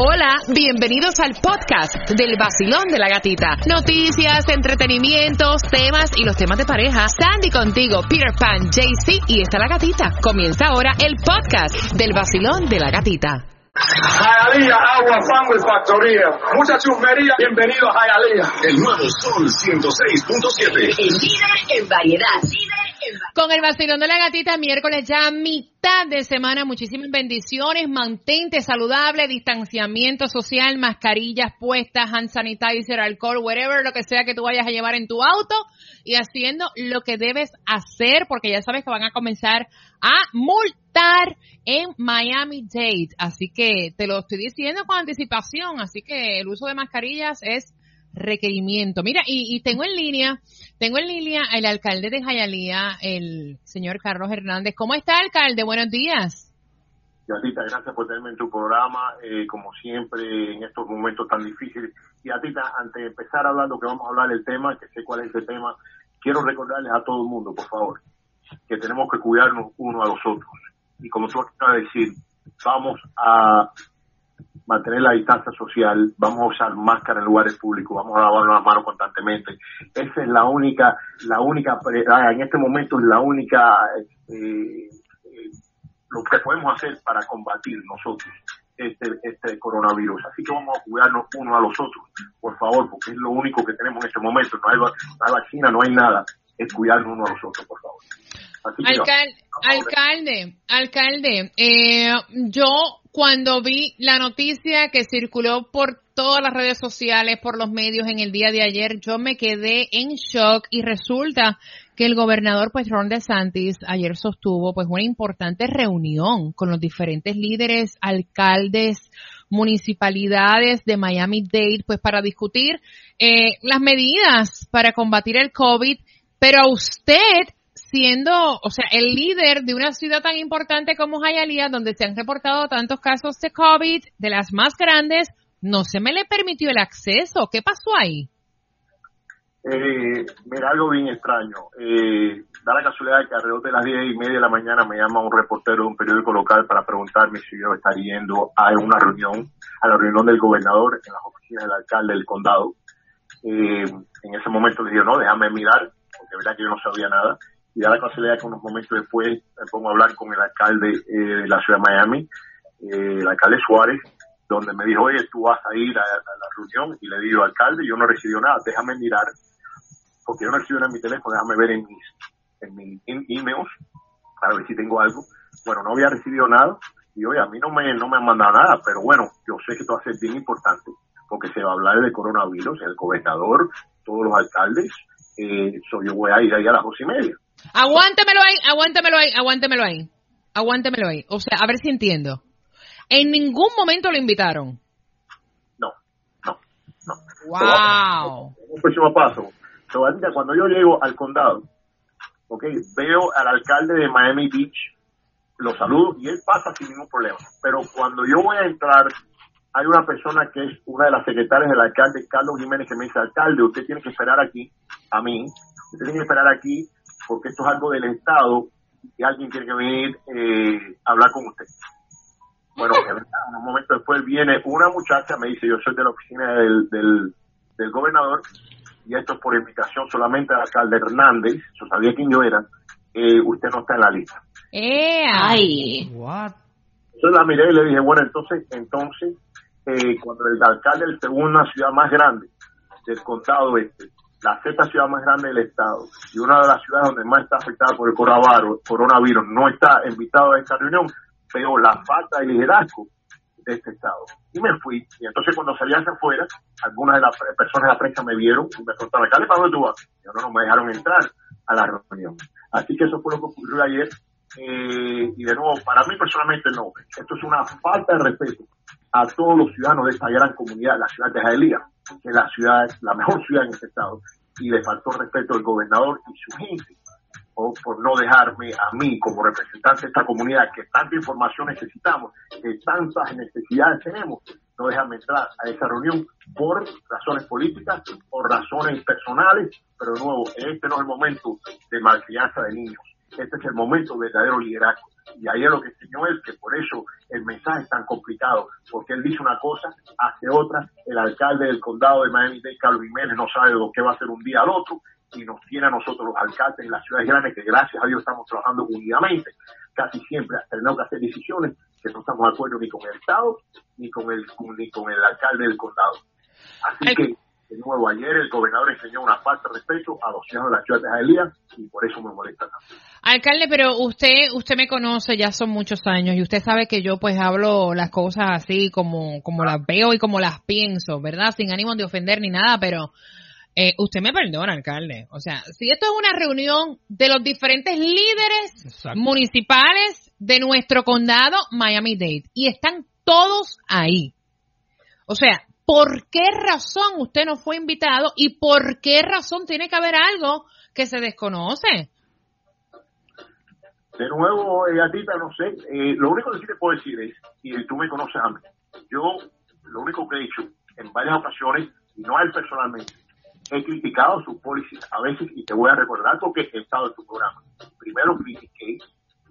Hola, bienvenidos al podcast del vacilón de la gatita. Noticias, entretenimientos, temas y los temas de pareja. Sandy contigo, Peter Pan, JC y está la gatita. Comienza ahora el podcast del vacilón de la gatita. Jayalía, agua, fango y factoría. Mucha chusmería. Bienvenido a Jayalía. El nuevo Sol 106.7. El líder en variedad. Con el vacilón de la gatita, miércoles ya mitad de semana. Muchísimas bendiciones. Mantente saludable, distanciamiento social, mascarillas puestas, hand sanitizer, alcohol, whatever, lo que sea que tú vayas a llevar en tu auto y haciendo lo que debes hacer porque ya sabes que van a comenzar a multar en Miami Dade. Así que te lo estoy diciendo con anticipación. Así que el uso de mascarillas es requerimiento. Mira, y, y, tengo en línea, tengo en línea el alcalde de Jayalía, el señor Carlos Hernández. ¿Cómo está, alcalde? Buenos días. Gatita, gracias por tenerme en tu programa, eh, como siempre, en estos momentos tan difíciles. Y Gatita, antes de empezar lo que vamos a hablar del tema, que sé cuál es el tema, quiero recordarles a todo el mundo, por favor, que tenemos que cuidarnos uno a los otros. Y como tú acabas de decir, vamos a mantener la distancia social, vamos a usar máscara en lugares públicos, vamos a lavar las manos constantemente. Esa es la única, la única, en este momento es la única, eh, eh, lo que podemos hacer para combatir nosotros este, este coronavirus. Así que vamos a cuidarnos uno a los otros, por favor, porque es lo único que tenemos en este momento. No hay, no hay vacuna, no hay nada. Es cuidarnos uno a los otros, por favor. Alcal alcalde, alcalde, eh, yo cuando vi la noticia que circuló por todas las redes sociales, por los medios en el día de ayer, yo me quedé en shock y resulta que el gobernador pues Ron DeSantis ayer sostuvo pues una importante reunión con los diferentes líderes, alcaldes, municipalidades de Miami-Dade pues para discutir eh, las medidas para combatir el COVID, pero a usted siendo, o sea, el líder de una ciudad tan importante como Hialeah, donde se han reportado tantos casos de COVID, de las más grandes, no se me le permitió el acceso. ¿Qué pasó ahí? Eh, mira, algo bien extraño. Eh, da la casualidad que alrededor de las diez y media de la mañana me llama un reportero de un periódico local para preguntarme si yo estaría yendo a una reunión, a la reunión del gobernador en las oficinas del alcalde del condado. Eh, en ese momento le dije, no, déjame mirar, porque de verdad que yo no sabía nada y da la casualidad que unos momentos después me pongo a hablar con el alcalde eh, de la ciudad de Miami, eh, el alcalde Suárez, donde me dijo, oye, tú vas a ir a, la reunión, y le digo, alcalde, yo no recibido nada, déjame mirar, porque yo no recibo nada en mi teléfono, déjame ver en mis, en mis emails, para ver si tengo algo. Bueno, no había recibido nada, y oye, a mí no me, no me han mandado nada, pero bueno, yo sé que esto va a ser bien importante, porque se va a hablar del coronavirus, el gobernador, todos los alcaldes, eh, so yo voy a ir ahí a las dos y media. Aguántemelo ahí, aguántemelo ahí, aguántemelo ahí. Aguántemelo ahí. O sea, a ver si entiendo. En ningún momento lo invitaron. No, no, no. Wow. Un próximo paso. Cuando yo llego al condado, okay, veo al alcalde de Miami Beach, lo saludo y él pasa sin ningún problema. Pero cuando yo voy a entrar, hay una persona que es una de las secretarias del alcalde, Carlos Jiménez, que me dice, alcalde, usted tiene que esperar aquí, a mí, usted tiene que esperar aquí porque esto es algo del Estado y alguien tiene que venir eh, a hablar con usted. Bueno, un momento después viene una muchacha, me dice, yo soy de la oficina del, del, gobernador y esto es por invitación solamente al alcalde Hernández, yo sabía quién yo era, eh, usted no está en la lista. Eh, ay. What? Entonces la miré y le dije, bueno, entonces, entonces, eh, cuando el alcalde de segunda ciudad más grande del condado este la sexta ciudad más grande del estado y una de las ciudades donde más está afectada por el coronavirus no está invitado a esta reunión, pero la falta de liderazgo de este estado. Y me fui. Y entonces cuando salí hacia afuera, algunas de las personas de la prensa me vieron y me preguntaron, ¿para dónde tú vas? Y no, no me dejaron entrar a la reunión. Así que eso fue lo que ocurrió ayer. Eh, y de nuevo, para mí personalmente no. Esto es una falta de respeto a todos los ciudadanos de esta gran comunidad, la ciudad de Jaelía que la ciudad es la mejor ciudad en este estado, y le faltó respeto al gobernador y su gente, o por no dejarme a mí como representante de esta comunidad que tanta información necesitamos, que tantas necesidades tenemos, no dejarme entrar a esa reunión por razones políticas, por razones personales, pero de nuevo, este no es el momento de malcrianza de niños. este es el momento de verdadero liderazgo. Y ahí es lo que enseñó él, que por eso el mensaje es tan complicado, porque él dice una cosa, hace otra, el alcalde del condado de Miami-Dade, Carlos Jiménez, no sabe lo que va a hacer un día al otro, y nos tiene a nosotros los alcaldes en las ciudades grandes, que gracias a Dios estamos trabajando unidamente, casi siempre tenemos que hacer decisiones que no estamos de acuerdo ni con el Estado, ni con el, ni con el alcalde del condado. Así que de nuevo, ayer el gobernador enseñó una falta de respeto a los ciudadanos de la ciudad de Jalía y por eso me molesta tanto. Alcalde, pero usted usted me conoce ya son muchos años y usted sabe que yo pues hablo las cosas así como como las veo y como las pienso, ¿verdad? Sin ánimo de ofender ni nada, pero eh, usted me perdona, alcalde. O sea, si esto es una reunión de los diferentes líderes municipales de nuestro condado Miami-Dade y están todos ahí. O sea, ¿por qué razón usted no fue invitado y por qué razón tiene que haber algo que se desconoce? De nuevo, eh, Gatita, no sé, eh, lo único que sí te puedo decir es, y tú me conoces a mí, yo lo único que he hecho en varias ocasiones, y no a él personalmente, he criticado sus políticas a veces, y te voy a recordar porque he estado en tu programa. Primero critiqué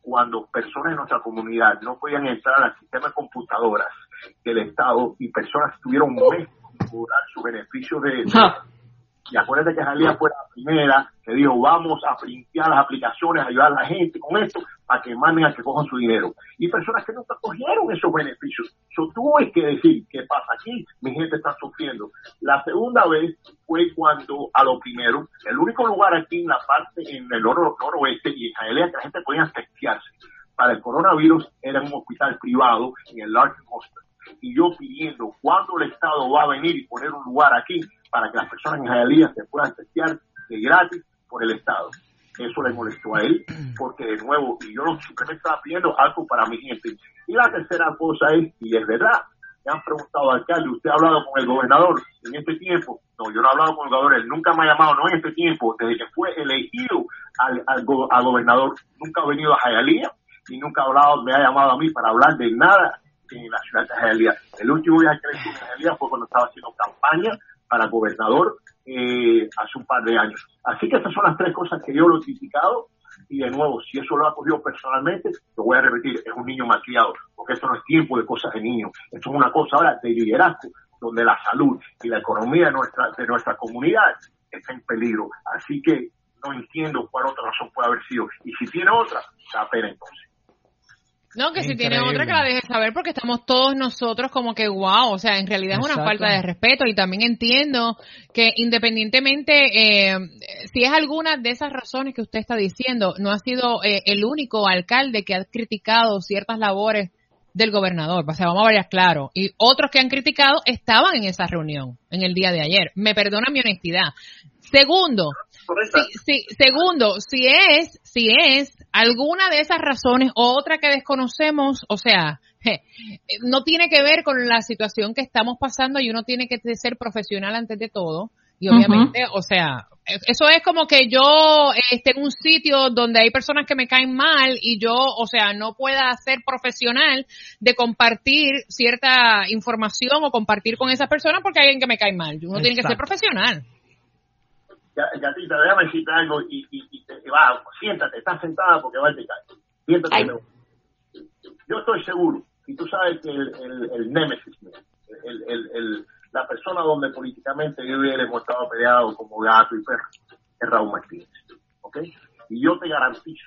cuando personas de nuestra comunidad no podían entrar al sistema de computadoras del Estado y personas tuvieron un mes cobrar sus beneficios de... Y acuérdate que Jalía fue la primera que dijo, vamos a printear las aplicaciones, ayudar a la gente con esto, para que manden a que cojan su dinero. Y personas que nunca cogieron esos beneficios. Eso tuve que decir, ¿qué pasa aquí? Mi gente está sufriendo. La segunda vez fue cuando, a lo primero, el único lugar aquí en la parte, en el nor noroeste y en Jalía que la gente podía testearse para el coronavirus era un hospital privado en el Larkin Hospital y yo pidiendo cuándo el Estado va a venir y poner un lugar aquí para que las personas en Jayalía se puedan testear de gratis por el Estado. Eso le molestó a él, porque de nuevo, y yo simplemente estaba pidiendo algo para mi gente. Y la tercera cosa es, y es verdad, me han preguntado, alcalde, ¿usted ha hablado con el gobernador en este tiempo? No, yo no he hablado con el gobernador, él nunca me ha llamado, no en este tiempo, desde que fue elegido al, al, al gobernador, nunca ha venido a Jayalía y nunca ha hablado, me ha llamado a mí para hablar de nada en la ciudad de Jalía. El último viaje que hice en Jalía fue cuando estaba haciendo campaña para gobernador eh, hace un par de años. Así que estas son las tres cosas que yo lo he criticado y de nuevo, si eso lo ha cogido personalmente, lo voy a repetir, es un niño malcriado, porque esto no es tiempo de cosas de niños, esto es una cosa ahora de liderazgo, donde la salud y la economía de nuestra, de nuestra comunidad está en peligro. Así que no entiendo cuál otra razón puede haber sido. Y si tiene otra, da pena entonces. No, que si tiene otra que la deje saber porque estamos todos nosotros como que wow, o sea, en realidad es una falta de respeto y también entiendo que independientemente eh, si es alguna de esas razones que usted está diciendo, no ha sido eh, el único alcalde que ha criticado ciertas labores del gobernador, o sea, vamos a ver claro, y otros que han criticado estaban en esa reunión en el día de ayer. Me perdona mi honestidad. Segundo, si, segundo, si es, si es alguna de esas razones o otra que desconocemos, o sea, no tiene que ver con la situación que estamos pasando y uno tiene que ser profesional antes de todo. Y obviamente, o sea, eso es como que yo esté en un sitio donde hay personas que me caen mal y yo, o sea, no pueda ser profesional de compartir cierta información o compartir con esa persona porque hay alguien que me cae mal. Uno tiene que ser profesional. Gatita, déjame decirte algo y, y, y te, va, siéntate, estás sentada porque va a te. Siéntate. Yo estoy seguro, y tú sabes que el, el, el némesis, el, el, el, la persona donde políticamente yo y hemos estado peleados como gato y perro, es Raúl Martínez. ¿Ok? Y yo te garantizo,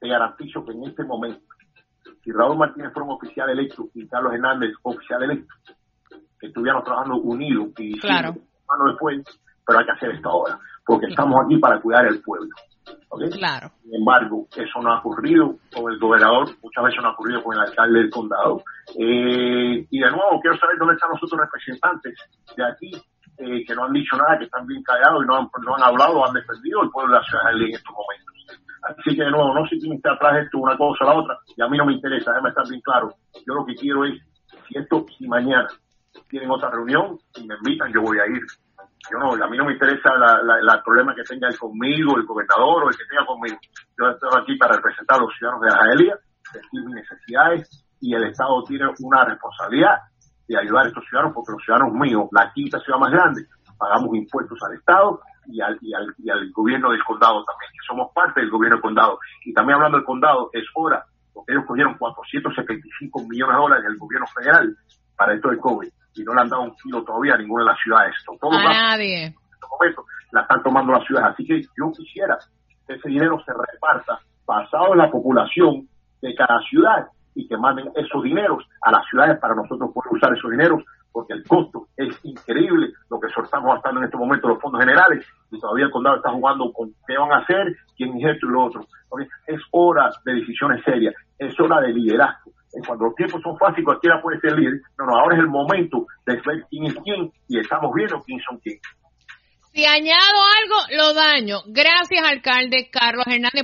te garantizo que en este momento, si Raúl Martínez fuera un oficial electo y Carlos Hernández oficial electo, que estuviéramos trabajando unidos y claro. mano después, pero hay que hacer esto ahora, porque estamos aquí para cuidar el pueblo. ¿okay? Claro. Sin embargo, eso no ha ocurrido con el gobernador, muchas veces no ha ocurrido con el alcalde del condado. Eh, y de nuevo, quiero saber dónde están los otros representantes de aquí, eh, que no han dicho nada, que están bien callados y no han, no han hablado, han defendido el pueblo de la ciudad en estos momentos. Así que de nuevo, no sé quién está atrás de esto, una cosa o la otra, y a mí no me interesa, déjame estar bien claro. Yo lo que quiero es, si esto, si mañana tienen otra reunión y me invitan, yo voy a ir yo no, a mí no me interesa la, problema que tenga él conmigo, el gobernador o el que tenga conmigo. Yo estoy aquí para representar a los ciudadanos de Ajaelia, decir mis necesidades y el Estado tiene una responsabilidad de ayudar a estos ciudadanos porque los ciudadanos míos, la quinta ciudad más grande, pagamos impuestos al Estado y al, y al, y al gobierno del condado también, que somos parte del gobierno del condado. Y también hablando del condado, es hora, porque ellos cogieron 475 millones de dólares del gobierno federal para esto del COVID y no le han dado un kilo todavía a ninguna de las ciudades. Todo a nadie. En este momento la están tomando las ciudades. Así que yo quisiera que ese dinero se reparta basado en la población de cada ciudad y que manden esos dineros a las ciudades para nosotros poder usar esos dineros porque el costo es increíble lo que estamos gastando en este momento los fondos generales y todavía el condado está jugando con qué van a hacer, quién es esto y lo otro. Es hora de decisiones serias, es hora de liderazgo. Cuando los tiempos son fáciles, cualquiera puede ser líder. No, no, ahora es el momento de ver quién es quién y estamos viendo quién son quién. Si añado algo, lo daño. Gracias, alcalde Carlos Hernández.